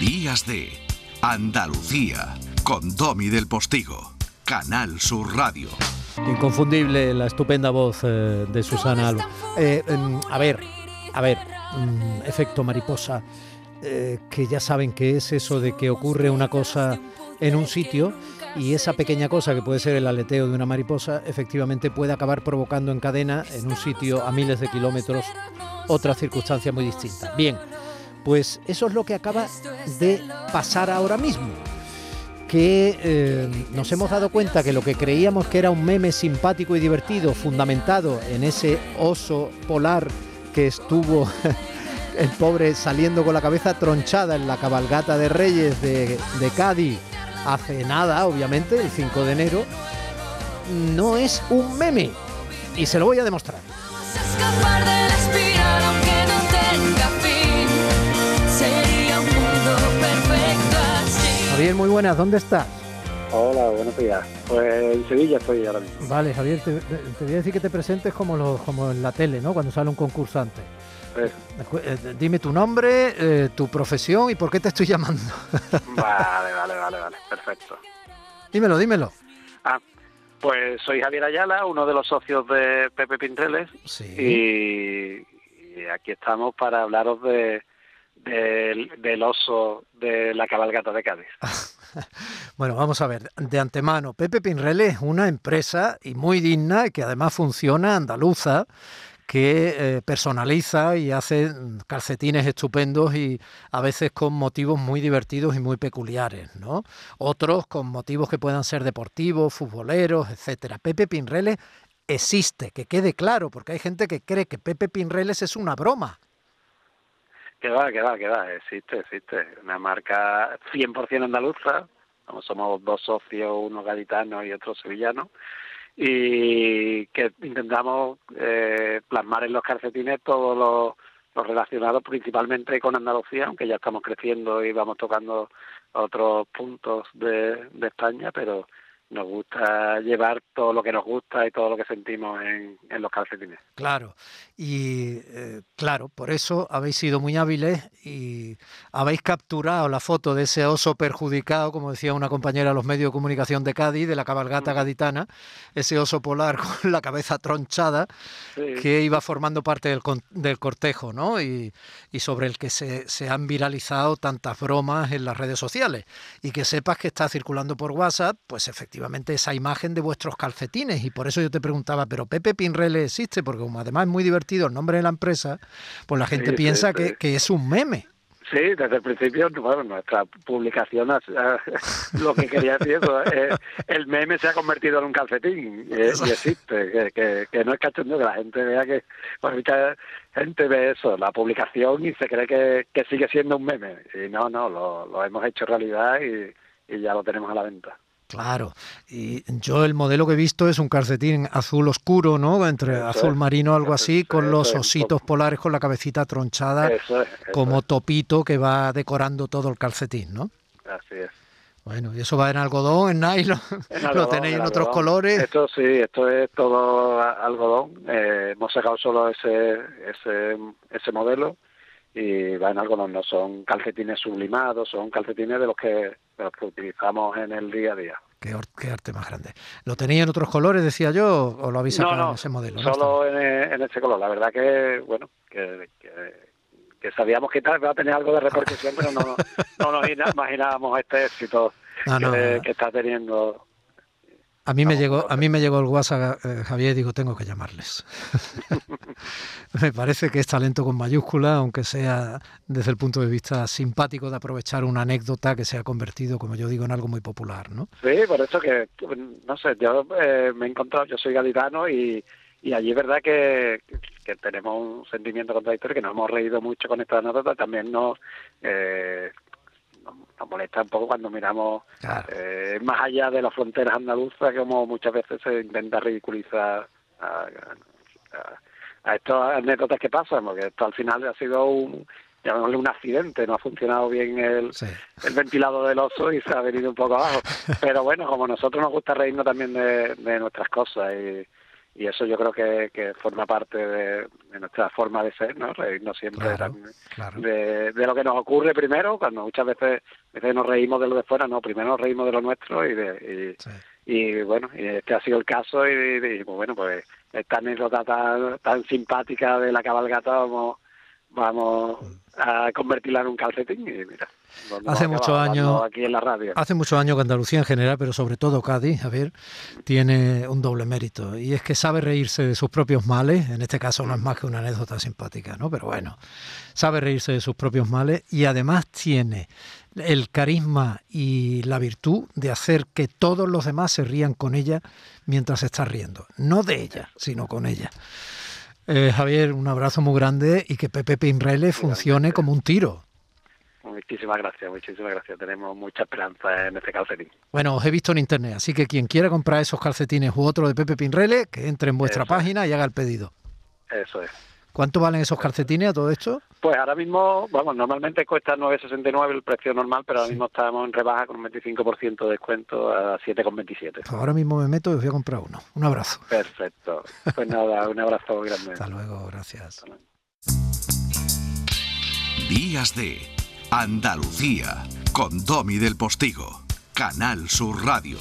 Días de Andalucía con Domi del Postigo, Canal Sur Radio. Inconfundible la estupenda voz eh, de Susana Alba. Eh, em, a ver, a ver, mm, efecto mariposa, eh, que ya saben que es eso de que ocurre una cosa en un sitio y esa pequeña cosa que puede ser el aleteo de una mariposa efectivamente puede acabar provocando en cadena en un sitio a miles de kilómetros otra circunstancia muy distinta. Bien, pues eso es lo que acaba de pasar ahora mismo que eh, nos hemos dado cuenta que lo que creíamos que era un meme simpático y divertido, fundamentado en ese oso polar que estuvo el pobre saliendo con la cabeza tronchada en la cabalgata de Reyes de, Cádiz hace nada, obviamente, el 5 de enero, no es un meme. Y se lo voy a demostrar. Javier, muy buenas, ¿dónde estás? Hola, buenos días. Pues en Sevilla estoy ahora mismo. Vale, Javier, te, voy a decir que te presentes como, los, como en la tele, ¿no? Cuando sale un concursante. Eh, dime tu nombre, eh, tu profesión y por qué te estoy llamando. vale, vale, vale, vale, perfecto. Dímelo, dímelo. Ah, pues soy Javier Ayala, uno de los socios de Pepe Pintreles. Sí. Y, aquí estamos para hablaros de, del oso de la cabalgata de Cádiz. Bueno, vamos a ver, de antemano, Pepe Pinreles es una empresa y muy digna que además funciona andaluza que eh, personaliza y hace calcetines estupendos y a veces con motivos muy divertidos y muy peculiares, ¿no? Otros con motivos que puedan ser deportivos, futboleros, etcétera. Pepe Pinreles existe, que quede claro, porque hay gente que cree que Pepe Pinreles es una broma. Que va, que va, que va, existe, existe. Una marca 100% andaluza, somos dos socios, uno gaditano y otro sevillano, y que intentamos eh, plasmar en los calcetines todo lo, relacionado principalmente con Andalucía, aunque ya estamos creciendo y vamos tocando otros puntos de España, pero nos gusta llevar todo lo que nos gusta y todo lo que sentimos en, los calcetines. Claro, y eh, claro, por eso habéis sido muy hábiles y habéis capturado la foto de ese oso perjudicado, como decía una compañera de los medios de comunicación de Cádiz, de la cabalgata gaditana, ese oso polar con la cabeza tronchada que iba formando parte del, del cortejo, ¿no? Y, y sobre el que se, se han viralizado tantas bromas en las redes sociales. Y que sepas que está circulando por WhatsApp, pues efectivamente esa imagen de vuestros calcetines. Y por eso yo te preguntaba, ¿pero Pepe Pinrele existe? Porque como además es muy divertido el nombre de la empresa, pues la gente piensa Que, es un meme. Sí, desde el principio, bueno, nuestra publicación, lo que quería decir eso, eh, el meme se ha convertido en un calcetín y, existe, que, que, no es cachondeo, que la gente vea que, pues, mucha gente ve eso, la publicación y se cree que, que sigue siendo un meme. Y no, no, lo, lo hemos hecho realidad y, y ya lo tenemos a la venta. Claro, y yo el modelo que he visto es un calcetín azul oscuro, ¿no? Entre azul marino, algo así, con los ositos polares con la cabecita tronchada, como topito que va decorando todo el calcetín, ¿no? Así es. Bueno, ¿y eso va en algodón, en nylon? ¿Lo tenéis en, otros colores? Esto sí, esto es todo algodón. Eh, hemos sacado solo ese, ese, ese modelo y va en algodón, no son calcetines sublimados, son calcetines de los que, que utilizamos en el día a día. Qué, arte más grande. ¿Lo tenéis en otros colores, decía yo, o lo habéis sacado en ese modelo? Solo en, en, ese color. La verdad que, bueno, que, que, sabíamos que tal va a tener algo de repercusión, pero no, no nos imaginábamos este éxito que, está teniendo a mí, me llegó, a mí me llegó el WhatsApp, eh, Javier, y digo, tengo que llamarles. me parece que es talento con mayúscula, aunque sea desde el punto de vista simpático de aprovechar una anécdota que se ha convertido, como yo digo, en algo muy popular, ¿no? Sí, por eso que, no sé, yo eh, me he encontrado, yo soy gaditano y, y allí es verdad que, que, tenemos un sentimiento contradictorio, que nos hemos reído mucho con esta anécdota, también nos... Eh, nos molesta un poco cuando miramos eh, más allá de las fronteras andaluzas, como muchas veces se intenta ridiculizar a, a, estas anécdotas que pasan, porque esto al final ha sido un, llamémosle un accidente, no ha funcionado bien el, el ventilado del oso y se ha venido un poco abajo. Pero bueno, como a nosotros nos gusta reírnos también de, de nuestras cosas y, y eso yo creo que, que forma parte de, nuestra forma de ser, ¿no? Reírnos siempre De, de, lo que nos ocurre primero, cuando muchas veces, veces nos reímos de lo de fuera, no, primero nos reímos de lo nuestro y de... Y, bueno, y este ha sido el caso y, pues bueno, pues esta anécdota tan, tan simpática de la cabalgata vamos, vamos a convertirla en un calcetín y mira. Hace muchos años aquí en la radio. Hace muchos años que Andalucía en general, pero sobre todo Cádiz, a ver, tiene un doble mérito y es que sabe reírse de sus propios males. En este caso no es más que una anécdota simpática, ¿no? Pero bueno, sabe reírse de sus propios males y además tiene el carisma y la virtud de hacer que todos los demás se rían con ella mientras está riendo, no de ella, sino con ella. Eh, Javier, un abrazo muy grande y que Pepe Pinrele funcione como un tiro. Muchísimas gracias, muchísimas gracias. Tenemos mucha esperanza en este calcetín. Bueno, os he visto en internet, así que quien quiera comprar esos calcetines u otro de Pepe Pinrele, que entre en vuestra página y haga el pedido. Eso es. ¿Cuánto valen esos calcetines a todo esto? Pues ahora mismo, vamos, normalmente cuesta 9,69 el precio normal, pero ahora mismo estamos en rebaja con un 25% de descuento a 7,27. Pues ahora mismo me meto y voy a comprar uno. Un abrazo. Perfecto. Pues nada, un abrazo grande. Hasta luego, gracias. Días de Andalucía con Domi del Postigo, Canal Sur Radio.